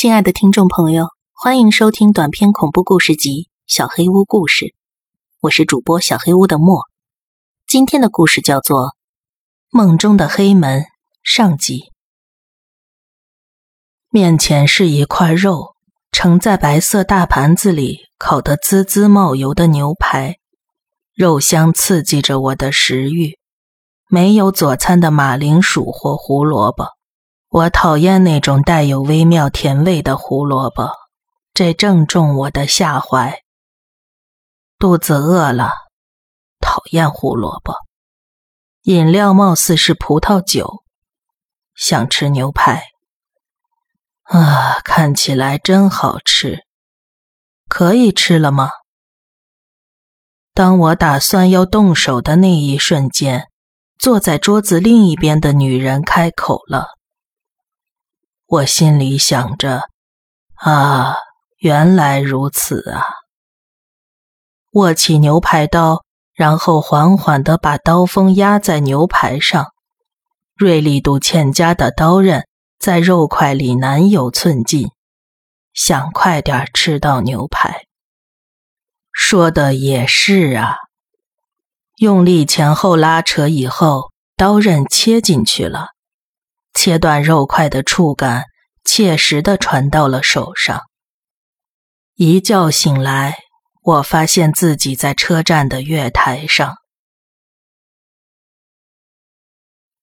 亲爱的听众朋友，欢迎收听短篇恐怖故事集《小黑屋故事》，我是主播小黑屋的莫。今天的故事叫做《梦中的黑门》上集。面前是一块肉，盛在白色大盘子里，烤得滋滋冒油的牛排，肉香刺激着我的食欲。没有佐餐的马铃薯或胡萝卜。我讨厌那种带有微妙甜味的胡萝卜，这正中我的下怀。肚子饿了，讨厌胡萝卜。饮料貌似是葡萄酒，想吃牛排。啊，看起来真好吃，可以吃了吗？当我打算要动手的那一瞬间，坐在桌子另一边的女人开口了。我心里想着，啊，原来如此啊！握起牛排刀，然后缓缓地把刀锋压在牛排上，锐利度欠佳的刀刃在肉块里难有寸进，想快点吃到牛排。说的也是啊！用力前后拉扯以后，刀刃切进去了。切断肉块的触感，切实的传到了手上。一觉醒来，我发现自己在车站的月台上。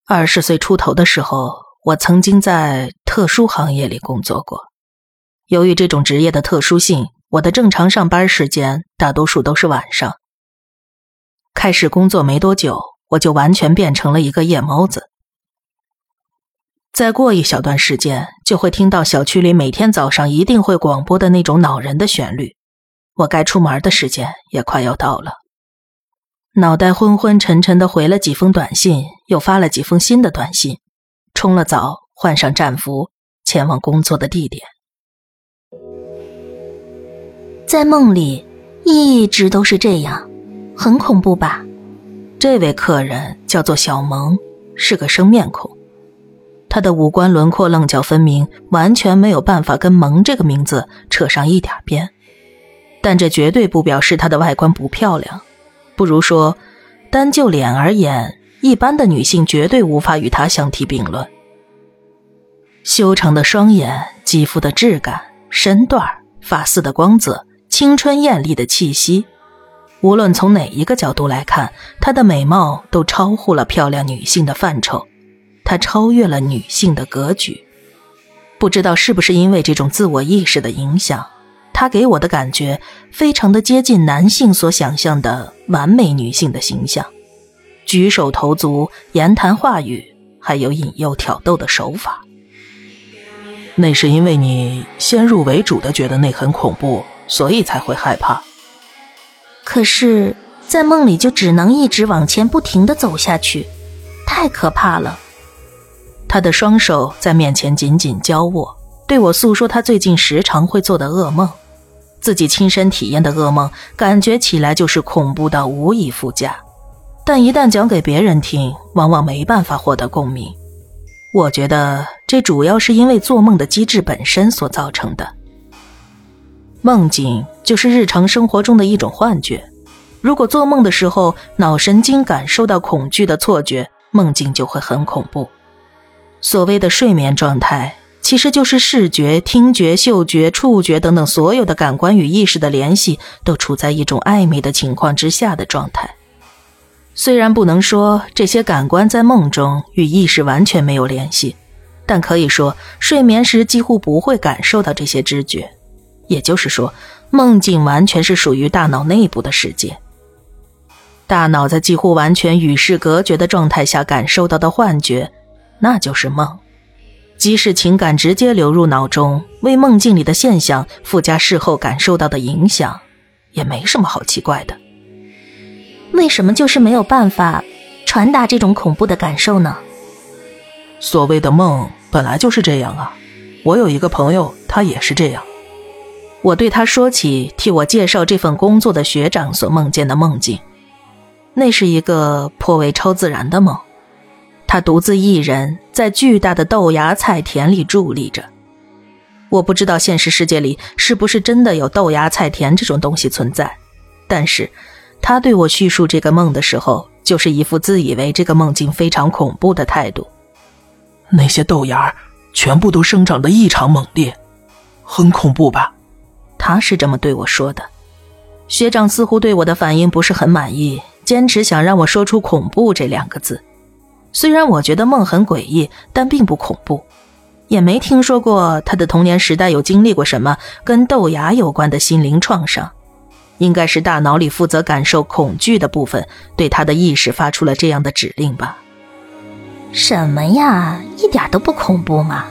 二十岁出头的时候，我曾经在特殊行业里工作过。由于这种职业的特殊性，我的正常上班时间大多数都是晚上。开始工作没多久，我就完全变成了一个夜猫子。再过一小段时间，就会听到小区里每天早上一定会广播的那种恼人的旋律。我该出门的时间也快要到了，脑袋昏昏沉沉的回了几封短信，又发了几封新的短信，冲了澡，换上战服，前往工作的地点。在梦里，一直都是这样，很恐怖吧？这位客人叫做小萌，是个生面孔。他的五官轮廓棱角分明，完全没有办法跟“萌”这个名字扯上一点边。但这绝对不表示他的外观不漂亮，不如说，单就脸而言，一般的女性绝对无法与他相提并论。修长的双眼，肌肤的质感，身段发丝的光泽，青春艳丽的气息，无论从哪一个角度来看，她的美貌都超乎了漂亮女性的范畴。她超越了女性的格局，不知道是不是因为这种自我意识的影响，她给我的感觉非常的接近男性所想象的完美女性的形象，举手投足、言谈话语，还有引诱挑逗的手法。那是因为你先入为主的觉得那很恐怖，所以才会害怕。可是，在梦里就只能一直往前不停的走下去，太可怕了。他的双手在面前紧紧交握，对我诉说他最近时常会做的噩梦，自己亲身体验的噩梦，感觉起来就是恐怖到无以复加。但一旦讲给别人听，往往没办法获得共鸣。我觉得这主要是因为做梦的机制本身所造成的。梦境就是日常生活中的一种幻觉，如果做梦的时候脑神经感受到恐惧的错觉，梦境就会很恐怖。所谓的睡眠状态，其实就是视觉、听觉、嗅觉、触觉等等所有的感官与意识的联系都处在一种暧昧的情况之下的状态。虽然不能说这些感官在梦中与意识完全没有联系，但可以说睡眠时几乎不会感受到这些知觉。也就是说，梦境完全是属于大脑内部的世界。大脑在几乎完全与世隔绝的状态下感受到的幻觉。那就是梦，即使情感直接流入脑中，为梦境里的现象附加事后感受到的影响，也没什么好奇怪的。为什么就是没有办法传达这种恐怖的感受呢？所谓的梦本来就是这样啊！我有一个朋友，他也是这样。我对他说起替我介绍这份工作的学长所梦见的梦境，那是一个颇为超自然的梦。他独自一人在巨大的豆芽菜田里伫立着，我不知道现实世界里是不是真的有豆芽菜田这种东西存在，但是他对我叙述这个梦的时候，就是一副自以为这个梦境非常恐怖的态度。那些豆芽全部都生长得异常猛烈，很恐怖吧？他是这么对我说的。学长似乎对我的反应不是很满意，坚持想让我说出“恐怖”这两个字。虽然我觉得梦很诡异，但并不恐怖，也没听说过他的童年时代有经历过什么跟豆芽有关的心灵创伤。应该是大脑里负责感受恐惧的部分对他的意识发出了这样的指令吧？什么呀，一点都不恐怖嘛！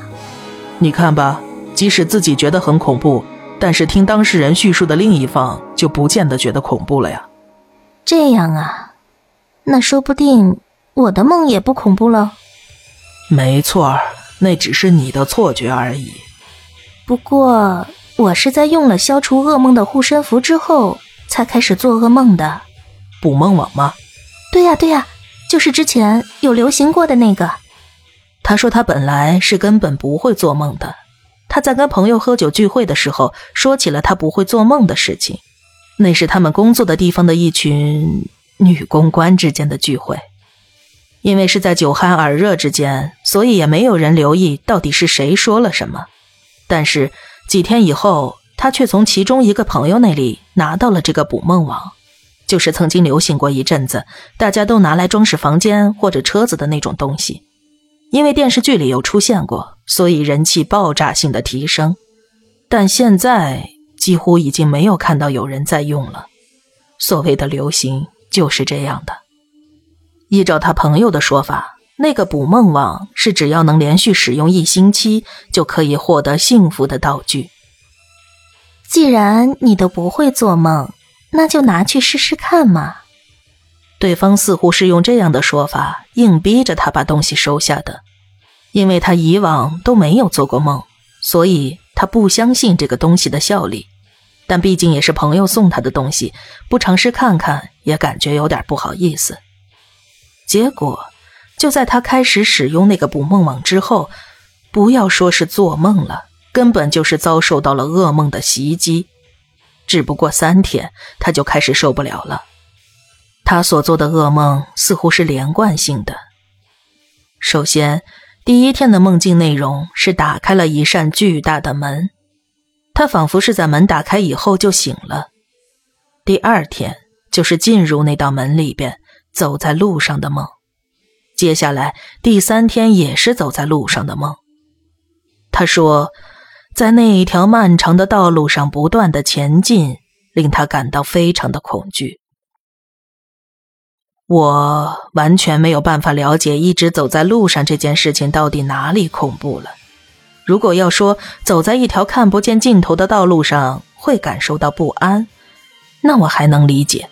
你看吧，即使自己觉得很恐怖。但是听当事人叙述的另一方就不见得觉得恐怖了呀。这样啊，那说不定我的梦也不恐怖了。没错，那只是你的错觉而已。不过我是在用了消除噩梦的护身符之后才开始做噩梦的。捕梦网吗？对呀对呀，就是之前有流行过的那个。他说他本来是根本不会做梦的。他在跟朋友喝酒聚会的时候，说起了他不会做梦的事情。那是他们工作的地方的一群女公关之间的聚会，因为是在酒酣耳热之间，所以也没有人留意到底是谁说了什么。但是几天以后，他却从其中一个朋友那里拿到了这个捕梦网，就是曾经流行过一阵子，大家都拿来装饰房间或者车子的那种东西。因为电视剧里有出现过，所以人气爆炸性的提升。但现在几乎已经没有看到有人在用了。所谓的流行就是这样的。依照他朋友的说法，那个捕梦网是只要能连续使用一星期就可以获得幸福的道具。既然你都不会做梦，那就拿去试试看嘛。对方似乎是用这样的说法硬逼着他把东西收下的，因为他以往都没有做过梦，所以他不相信这个东西的效力。但毕竟也是朋友送他的东西，不尝试看看也感觉有点不好意思。结果就在他开始使用那个捕梦网之后，不要说是做梦了，根本就是遭受到了噩梦的袭击。只不过三天，他就开始受不了了。他所做的噩梦似乎是连贯性的。首先，第一天的梦境内容是打开了一扇巨大的门，他仿佛是在门打开以后就醒了。第二天就是进入那道门里边，走在路上的梦。接下来第三天也是走在路上的梦。他说，在那一条漫长的道路上不断的前进，令他感到非常的恐惧。我完全没有办法了解一直走在路上这件事情到底哪里恐怖了。如果要说走在一条看不见尽头的道路上会感受到不安，那我还能理解。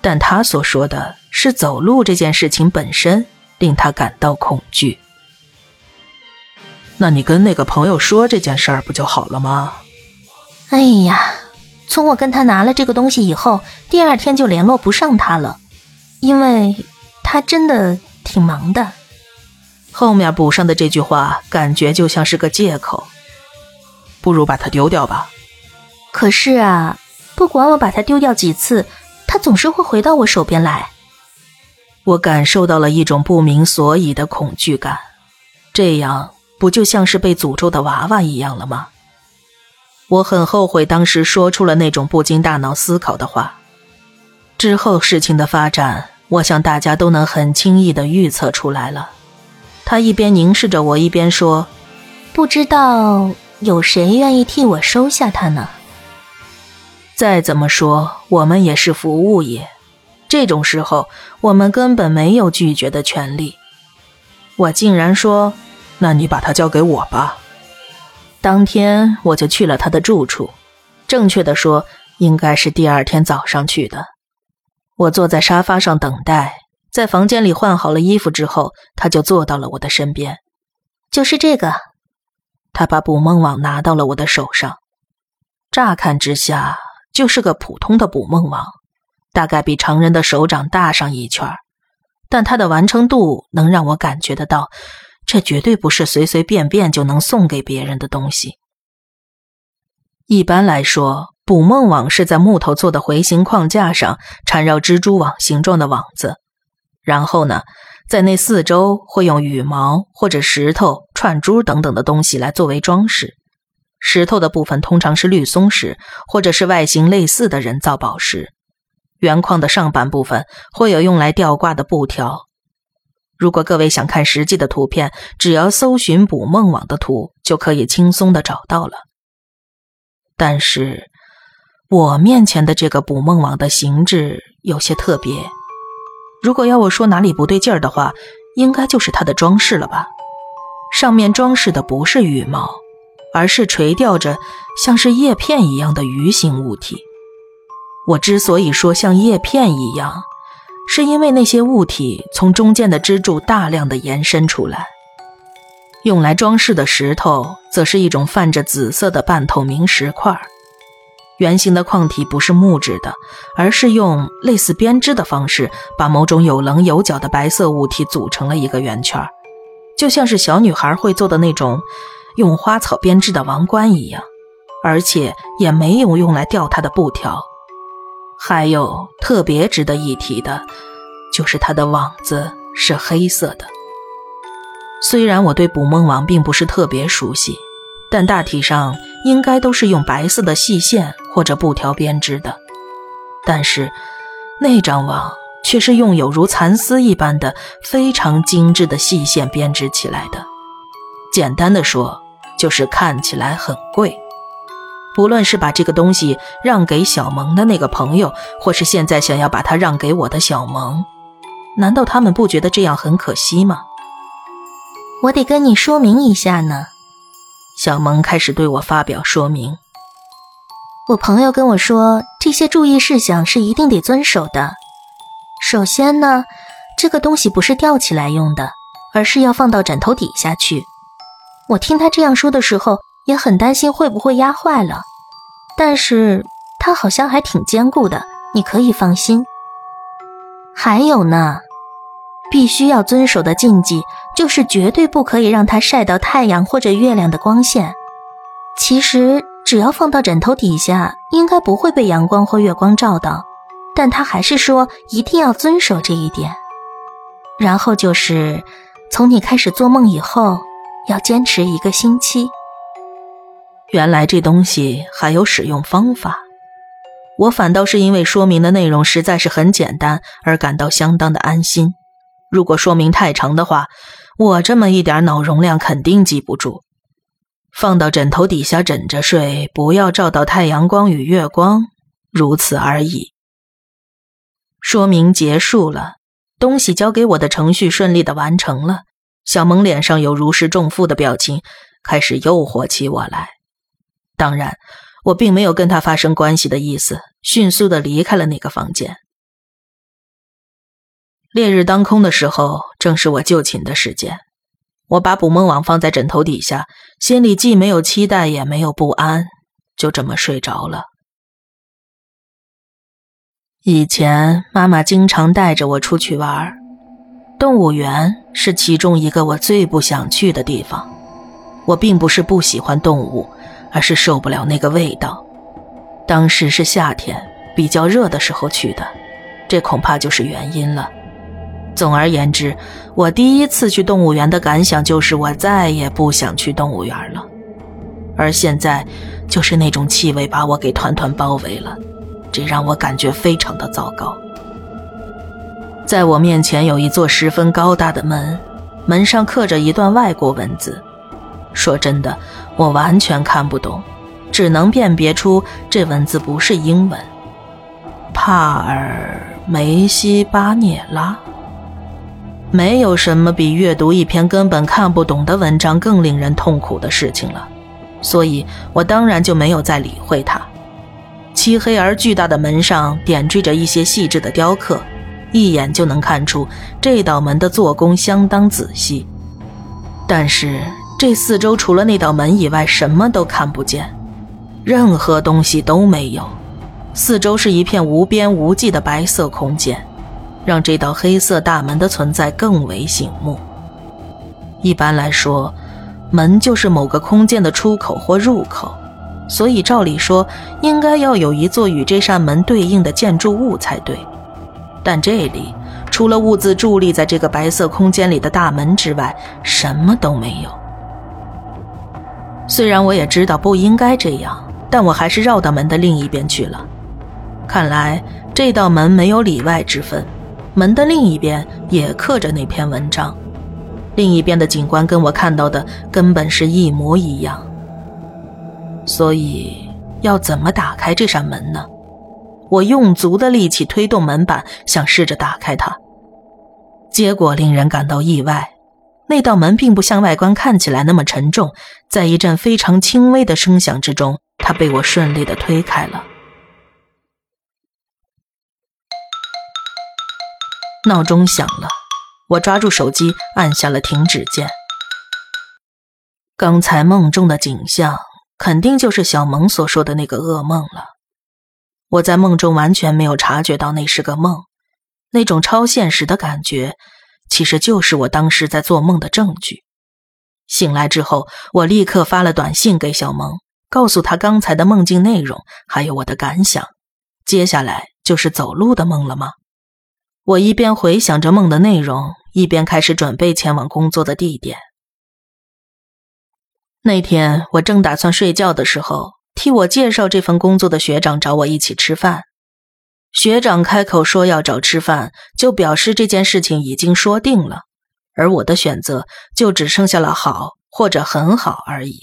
但他所说的是走路这件事情本身令他感到恐惧。那你跟那个朋友说这件事儿不就好了吗？哎呀，从我跟他拿了这个东西以后，第二天就联络不上他了。因为他真的挺忙的，后面补上的这句话感觉就像是个借口，不如把它丢掉吧。可是啊，不管我把它丢掉几次，它总是会回到我手边来。我感受到了一种不明所以的恐惧感，这样不就像是被诅咒的娃娃一样了吗？我很后悔当时说出了那种不经大脑思考的话。之后事情的发展。我想大家都能很轻易的预测出来了。他一边凝视着我，一边说：“不知道有谁愿意替我收下它呢？”再怎么说，我们也是服务业，这种时候我们根本没有拒绝的权利。我竟然说：“那你把它交给我吧。”当天我就去了他的住处，正确的说，应该是第二天早上去的。我坐在沙发上等待，在房间里换好了衣服之后，他就坐到了我的身边。就是这个，他把捕梦网拿到了我的手上。乍看之下，就是个普通的捕梦网，大概比常人的手掌大上一圈但它的完成度能让我感觉得到，这绝对不是随随便便就能送给别人的东西。一般来说，捕梦网是在木头做的回形框架上缠绕蜘蛛网形状的网子，然后呢，在那四周会用羽毛或者石头、串珠等等的东西来作为装饰。石头的部分通常是绿松石，或者是外形类似的人造宝石。圆框的上半部分会有用来吊挂的布条。如果各位想看实际的图片，只要搜寻“捕梦网”的图，就可以轻松的找到了。但是，我面前的这个捕梦网的形制有些特别。如果要我说哪里不对劲儿的话，应该就是它的装饰了吧？上面装饰的不是羽毛。而是垂吊着像是叶片一样的鱼形物体。我之所以说像叶片一样，是因为那些物体从中间的支柱大量的延伸出来。用来装饰的石头，则是一种泛着紫色的半透明石块。圆形的矿体不是木质的，而是用类似编织的方式，把某种有棱有角的白色物体组成了一个圆圈，就像是小女孩会做的那种。用花草编织的王冠一样，而且也没有用来吊它的布条。还有特别值得一提的，就是它的网子是黑色的。虽然我对捕梦网并不是特别熟悉，但大体上应该都是用白色的细线或者布条编织的。但是那张网却是用有如蚕丝一般的非常精致的细线编织起来的。简单的说，就是看起来很贵。不论是把这个东西让给小萌的那个朋友，或是现在想要把它让给我的小萌，难道他们不觉得这样很可惜吗？我得跟你说明一下呢。小萌开始对我发表说明。我朋友跟我说，这些注意事项是一定得遵守的。首先呢，这个东西不是吊起来用的，而是要放到枕头底下去。我听他这样说的时候，也很担心会不会压坏了，但是它好像还挺坚固的，你可以放心。还有呢，必须要遵守的禁忌就是绝对不可以让它晒到太阳或者月亮的光线。其实只要放到枕头底下，应该不会被阳光或月光照到，但他还是说一定要遵守这一点。然后就是从你开始做梦以后。要坚持一个星期。原来这东西还有使用方法，我反倒是因为说明的内容实在是很简单而感到相当的安心。如果说明太长的话，我这么一点脑容量肯定记不住。放到枕头底下枕着睡，不要照到太阳光与月光，如此而已。说明结束了，东西交给我的程序顺利的完成了。小萌脸上有如释重负的表情，开始诱惑起我来。当然，我并没有跟他发生关系的意思，迅速的离开了那个房间。烈日当空的时候，正是我就寝的时间。我把捕梦网放在枕头底下，心里既没有期待，也没有不安，就这么睡着了。以前妈妈经常带着我出去玩。动物园是其中一个我最不想去的地方。我并不是不喜欢动物，而是受不了那个味道。当时是夏天，比较热的时候去的，这恐怕就是原因了。总而言之，我第一次去动物园的感想就是我再也不想去动物园了。而现在，就是那种气味把我给团团包围了，这让我感觉非常的糟糕。在我面前有一座十分高大的门，门上刻着一段外国文字。说真的，我完全看不懂，只能辨别出这文字不是英文。帕尔梅西巴涅拉。没有什么比阅读一篇根本看不懂的文章更令人痛苦的事情了，所以我当然就没有再理会它。漆黑而巨大的门上点缀着一些细致的雕刻。一眼就能看出这道门的做工相当仔细，但是这四周除了那道门以外，什么都看不见，任何东西都没有。四周是一片无边无际的白色空间，让这道黑色大门的存在更为醒目。一般来说，门就是某个空间的出口或入口，所以照理说应该要有一座与这扇门对应的建筑物才对。但这里除了兀自伫立在这个白色空间里的大门之外，什么都没有。虽然我也知道不应该这样，但我还是绕到门的另一边去了。看来这道门没有里外之分，门的另一边也刻着那篇文章，另一边的景观跟我看到的根本是一模一样。所以要怎么打开这扇门呢？我用足的力气推动门板，想试着打开它。结果令人感到意外，那道门并不像外观看起来那么沉重，在一阵非常轻微的声响之中，它被我顺利的推开了。闹钟响了，我抓住手机按下了停止键。刚才梦中的景象，肯定就是小萌所说的那个噩梦了。我在梦中完全没有察觉到那是个梦，那种超现实的感觉，其实就是我当时在做梦的证据。醒来之后，我立刻发了短信给小萌，告诉他刚才的梦境内容，还有我的感想。接下来就是走路的梦了吗？我一边回想着梦的内容，一边开始准备前往工作的地点。那天我正打算睡觉的时候。替我介绍这份工作的学长找我一起吃饭。学长开口说要找吃饭，就表示这件事情已经说定了，而我的选择就只剩下了好或者很好而已。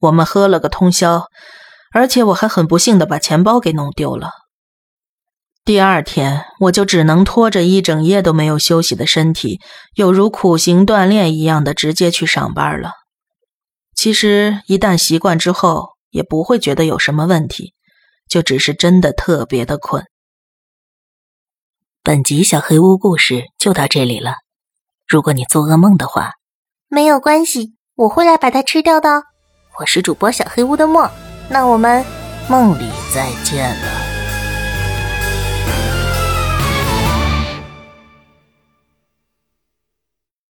我们喝了个通宵，而且我还很不幸的把钱包给弄丢了。第二天，我就只能拖着一整夜都没有休息的身体，有如苦行锻炼一样的直接去上班了。其实，一旦习惯之后，也不会觉得有什么问题，就只是真的特别的困。本集小黑屋故事就到这里了。如果你做噩梦的话，没有关系，我会来把它吃掉的。我是主播小黑屋的墨，那我们梦里再见了。